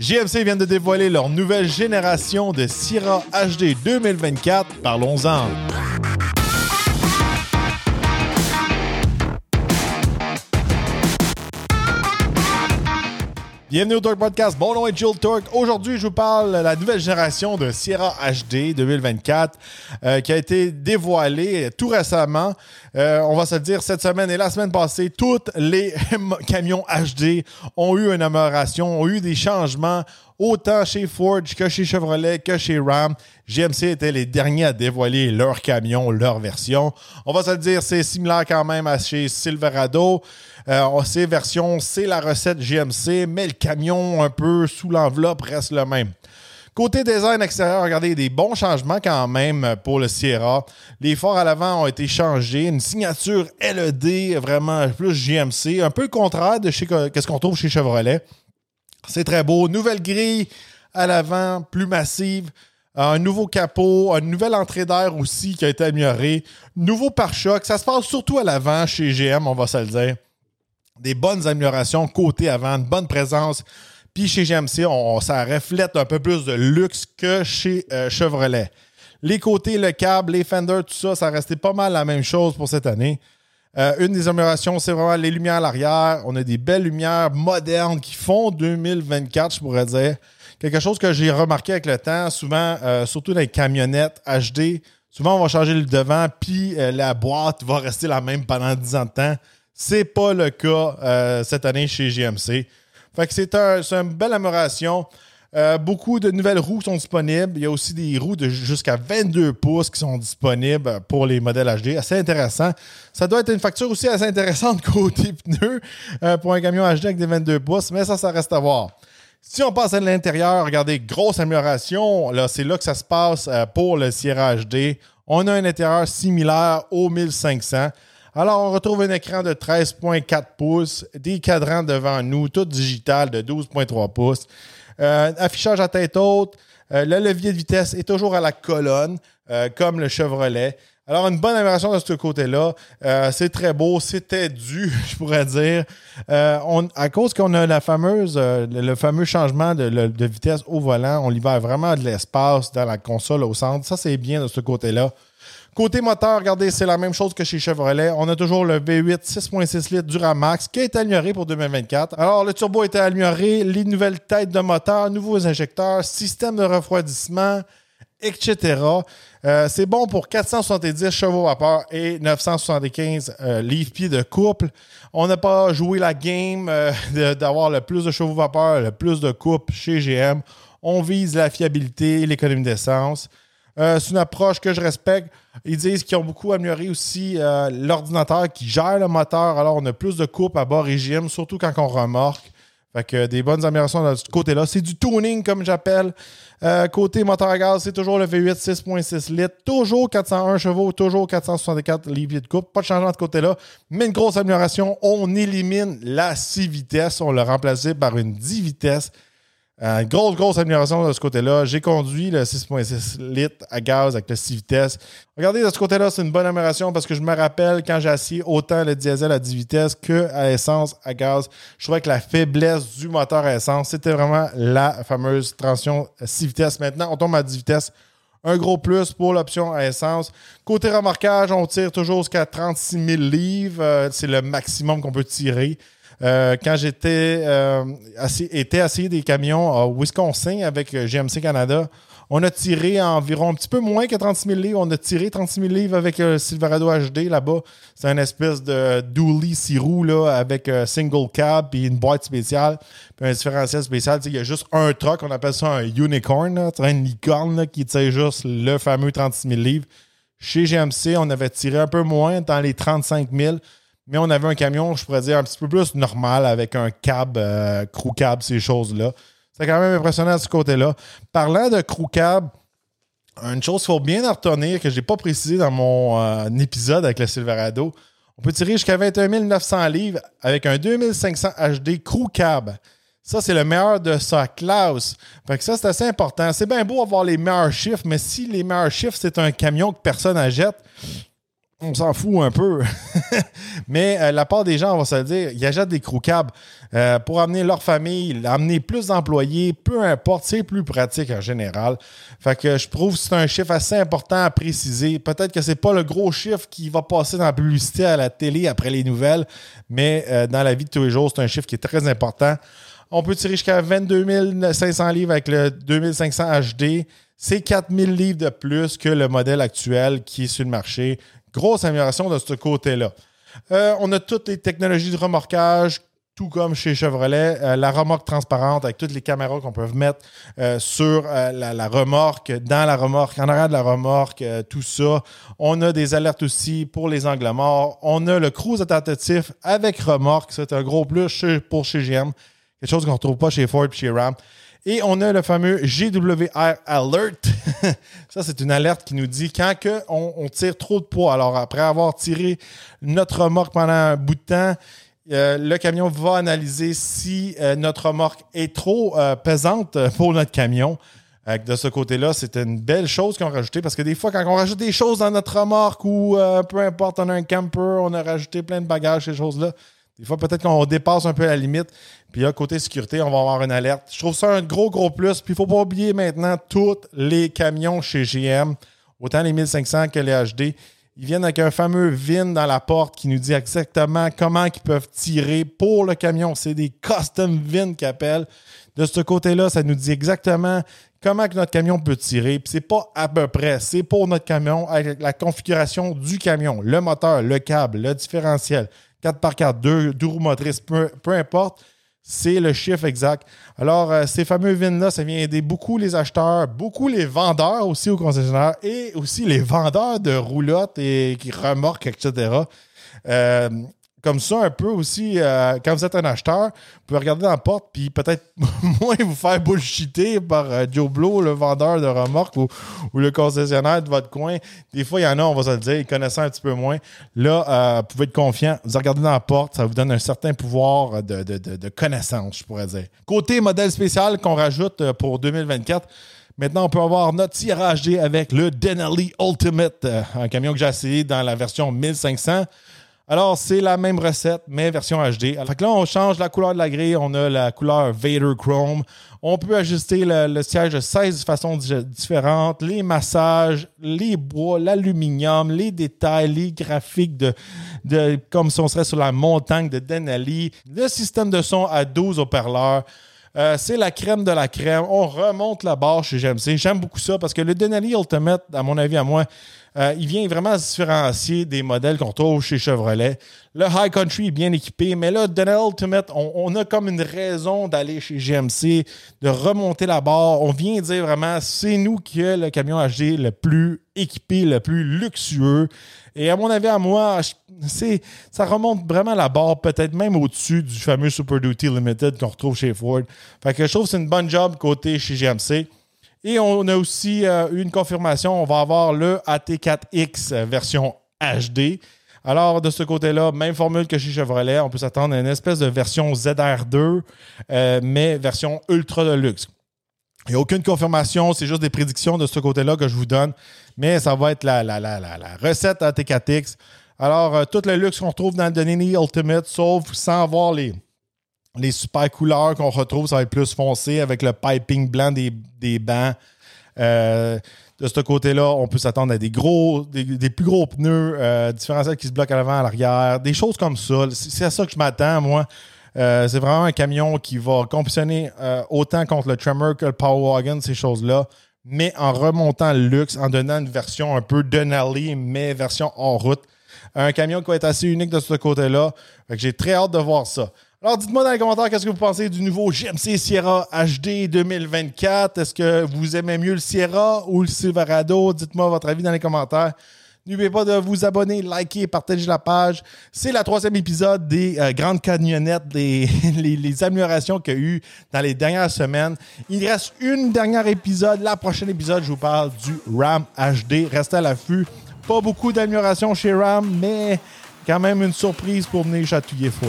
GMC vient de dévoiler leur nouvelle génération de Sierra HD 2024. Parlons-en. Bienvenue au Torque Podcast. Mon nom est Jill Torque. Aujourd'hui, je vous parle de la nouvelle génération de Sierra HD 2024 euh, qui a été dévoilée tout récemment. Euh, on va se le dire, cette semaine et la semaine passée, tous les camions HD ont eu une amélioration, ont eu des changements, autant chez Ford que chez Chevrolet que chez Ram. GMC était les derniers à dévoiler leur camion, leur version. On va se le dire, c'est similaire quand même à chez Silverado. Euh, ces versions, c'est la recette GMC, mais le camion un peu sous l'enveloppe reste le même. Côté design extérieur, regardez, des bons changements quand même pour le Sierra. Les phares à l'avant ont été changés. Une signature LED, vraiment plus GMC. Un peu le contraire de ce qu'on trouve chez Chevrolet. C'est très beau. Nouvelle grille à l'avant, plus massive. Un nouveau capot, une nouvelle entrée d'air aussi qui a été améliorée. Nouveau pare-choc. Ça se passe surtout à l'avant chez GM, on va se le dire des bonnes améliorations côté avant, bonne présence. Puis chez GMC, ça reflète un peu plus de luxe que chez euh, Chevrolet. Les côtés, le câble, les fenders, tout ça, ça restait pas mal la même chose pour cette année. Euh, une des améliorations, c'est vraiment les lumières à l'arrière. On a des belles lumières modernes qui font 2024, je pourrais dire. Quelque chose que j'ai remarqué avec le temps, souvent, euh, surtout dans les camionnettes HD, souvent on va changer le devant, puis la boîte va rester la même pendant 10 ans de temps. C'est pas le cas euh, cette année chez GMC. Fait que c'est une belle amélioration. Euh, beaucoup de nouvelles roues sont disponibles. Il y a aussi des roues de jusqu'à 22 pouces qui sont disponibles pour les modèles HD. Assez intéressant. Ça doit être une facture aussi assez intéressante côté pneus euh, pour un camion HD avec des 22 pouces, mais ça, ça reste à voir. Si on passe à l'intérieur, regardez, grosse amélioration. Là, c'est là que ça se passe pour le Sierra HD. On a un intérieur similaire au 1500. Alors, on retrouve un écran de 13,4 pouces, des cadrans devant nous, tout digital de 12,3 pouces, euh, affichage à tête haute, euh, le levier de vitesse est toujours à la colonne, euh, comme le Chevrolet. Alors, une bonne amélioration de ce côté-là. c'est très beau, c'était dû, je pourrais dire. à cause qu'on a la fameuse, le, fameux changement de, de, vitesse au volant, on libère vraiment de l'espace dans la console au centre. Ça, c'est bien de ce côté-là. Côté moteur, regardez, c'est la même chose que chez Chevrolet. On a toujours le V8 6.6 litres Duramax qui été amélioré pour 2024. Alors, le turbo été amélioré, les nouvelles têtes de moteur, nouveaux injecteurs, système de refroidissement, etc. Euh, c'est bon pour 470 chevaux vapeur et 975 euh, livres-pieds de couple. On n'a pas joué la game euh, d'avoir le plus de chevaux vapeur, le plus de couple chez GM. On vise la fiabilité et l'économie d'essence. Euh, c'est une approche que je respecte. Ils disent qu'ils ont beaucoup amélioré aussi euh, l'ordinateur qui gère le moteur. Alors, on a plus de coupe à bas régime, surtout quand on remorque. Fait que des bonnes améliorations de ce côté-là. C'est du tuning, comme j'appelle. Euh, côté moteur à gaz, c'est toujours le V8 6.6 litres. Toujours 401 chevaux, toujours 464 livres de coupe. Pas de changement de côté-là. Mais une grosse amélioration. On élimine la 6 vitesses. On l'a remplacé par une 10 vitesses. Euh, grosse, grosse amélioration de ce côté-là. J'ai conduit le 6.6 litres à gaz avec le 6 vitesses. Regardez, de ce côté-là, c'est une bonne amélioration parce que je me rappelle quand j'ai assis autant le diesel à 10 vitesses qu'à essence à gaz. Je trouvais que la faiblesse du moteur à essence, c'était vraiment la fameuse transition 6 vitesses. Maintenant, on tombe à 10 vitesses. Un gros plus pour l'option à essence. Côté remorquage, on tire toujours jusqu'à 36 000 livres. Euh, c'est le maximum qu'on peut tirer. Euh, quand j'étais euh, été assis des camions à Wisconsin avec euh, GMC Canada, on a tiré environ un petit peu moins que 36 000 livres. On a tiré 36 000 livres avec le Silverado HD là-bas. C'est une espèce de dually six roues là, avec single cab et une boîte spéciale, puis un différentiel spécial. Il y a juste un truck, on appelle ça un unicorn, là, une licorne qui tire juste le fameux 36 000 livres. Chez GMC, on avait tiré un peu moins, dans les 35 000 mais on avait un camion, je pourrais dire, un petit peu plus normal avec un cab, euh, crew cab, ces choses-là. C'est quand même impressionnant de ce côté-là. Parlant de crew cab, une chose qu'il faut bien en retenir que je n'ai pas précisé dans mon euh, épisode avec le Silverado. On peut tirer jusqu'à 21 900 livres avec un 2500 HD crew cab. Ça, c'est le meilleur de sa classe. Fait que ça, c'est assez important. C'est bien beau avoir les meilleurs chiffres, mais si les meilleurs chiffres, c'est un camion que personne n'achète, on s'en fout un peu. Mais euh, la part des gens, on va se dire, ils achètent des crew cabs euh, pour amener leur famille, amener plus d'employés, peu importe, c'est plus pratique en général. Fait que je trouve que c'est un chiffre assez important à préciser. Peut-être que c'est pas le gros chiffre qui va passer dans la publicité à la télé après les nouvelles, mais euh, dans la vie de tous les jours, c'est un chiffre qui est très important. On peut tirer jusqu'à 22 500 livres avec le 2500 HD. C'est 4000 livres de plus que le modèle actuel qui est sur le marché. Grosse amélioration de ce côté-là. Euh, on a toutes les technologies de remorquage, tout comme chez Chevrolet. Euh, la remorque transparente avec toutes les caméras qu'on peut mettre euh, sur la, remorque, dans la remorque, en arrière de la remorque, tout ça. On a des alertes aussi pour les angles morts. On a le cruise adaptatif avec remorque. C'est un gros plus pour chez GM. Quelque chose qu'on ne retrouve pas chez Ford et chez Ram. Et on a le fameux GWR Alert. Ça, c'est une alerte qui nous dit quand que on, tire trop de poids. Alors, après avoir tiré notre remorque pendant un bout de temps, euh, le camion va analyser si euh, notre remorque est trop euh, pesante pour notre camion. de ce côté-là, c'est une belle chose qu'on a rajouté parce que des fois, quand on rajoute des choses dans notre remorque ou peu importe, on a un camper, on a rajouté plein de bagages, ces choses-là, des fois, peut-être qu'on dépasse un peu la limite. Puis là, côté sécurité, on va avoir une alerte. Je trouve ça un gros, gros plus. Puis il ne faut pas oublier maintenant tous les camions chez GM, autant les 1500 que les HD. Ils viennent avec un fameux VIN dans la porte qui nous dit exactement comment ils peuvent tirer pour le camion. C'est des custom VIN qu'ils appellent. De ce côté-là, ça nous dit exactement comment notre camion peut tirer. Puis c'est pas à peu près, c'est pour notre camion avec la configuration du camion, le moteur, le câble, le différentiel, 4x4, deux, deux roues motrices, peu, importe, c'est le chiffre exact. Alors, euh, ces fameux VIN-là, ça vient aider beaucoup les acheteurs, beaucoup les vendeurs aussi aux concessionnaires et aussi les vendeurs de roulottes et qui remorquent, etc comme ça un peu aussi, euh, quand vous êtes un acheteur, vous pouvez regarder dans la porte puis peut-être moins vous faire bullshiter par euh, Blow, le vendeur de remorque ou, le concessionnaire de votre coin. Des fois, il y en a, on va se le dire, ils connaissent un petit peu moins. Là, euh, vous pouvez être confiant. Vous regardez dans la porte, ça vous donne un certain pouvoir de, de connaissance, je pourrais dire. Côté modèle spécial qu'on rajoute pour 2024, Maintenant, on peut avoir notre tirage avec le Denali Ultimate, un camion que j'ai essayé dans la version 1500. Alors, c'est la même recette, mais version HD. Fait là, on change la couleur de la grille. On a la couleur Vader Chrome. On peut ajuster le, siège de 16 façons différentes. Les massages, les bois, l'aluminium, les détails, les graphiques de, de, comme si on serait sur la montagne de Denali. Le système de son à 12 haut-parleurs. Euh, c'est la crème de la crème. On remonte la barre chez GMC. J'aime beaucoup ça parce que le Denali Ultimate, à mon avis, à moi, euh, il vient vraiment se différencier des modèles qu'on trouve chez Chevrolet. Le High Country est bien équipé, mais là, Denali Ultimate, on, a comme une raison d'aller chez GMC, de remonter la barre. On vient dire vraiment, c'est nous qui avons le camion HD le plus équipé, le plus luxueux. Et à mon avis, à moi, ça remonte vraiment la barre, peut-être même au-dessus du fameux Super Duty Limited qu'on retrouve chez Ford. Fait que je trouve que c'est une bonne job côté chez GMC. Et on a aussi euh, eu une confirmation, on va avoir le AT4X version HD. Alors, de ce côté-là, même formule que chez Chevrolet, on peut s'attendre à une espèce de version ZR2, euh, mais version ultra de luxe. Il n'y a aucune confirmation, c'est juste des prédictions de ce côté-là que je vous donne, mais ça va être la, la, recette AT4X. Alors, euh, tout le luxe qu'on retrouve dans le Denini Ultimate, sauf sans avoir les, super couleurs qu'on retrouve, ça va être plus foncé avec le piping blanc des, des bancs. Euh, de ce côté-là, on peut s'attendre à des gros, des, plus gros pneus, euh, différentiels qui se bloquent à l'avant, à l'arrière, des choses comme ça. C'est à ça que je m'attends, moi. Euh, c'est vraiment un camion qui va compétitionner autant contre le Tremor que le Power Wagon, ces choses-là, mais en remontant le luxe, en donnant une version un peu Denali, mais version hors route. Un camion qui va être assez unique de ce côté-là. J'ai très hâte de voir ça. Alors, dites-moi dans les commentaires qu'est-ce que vous pensez du nouveau GMC Sierra HD 2024. Est-ce que vous aimez mieux le Sierra ou le Silverado? Dites-moi votre avis dans les commentaires. N'oubliez pas de vous abonner, liker, partager la page. C'est la troisième épisode des euh, grandes camionnettes, des, les, améliorations qu'il y a eu dans les dernières semaines. Il reste une dernière épisode. La prochaine épisode, je vous parle du RAM HD. Restez à l'affût. Pas beaucoup d'améliorations chez RAM, mais quand même une surprise pour venir chatouiller fort.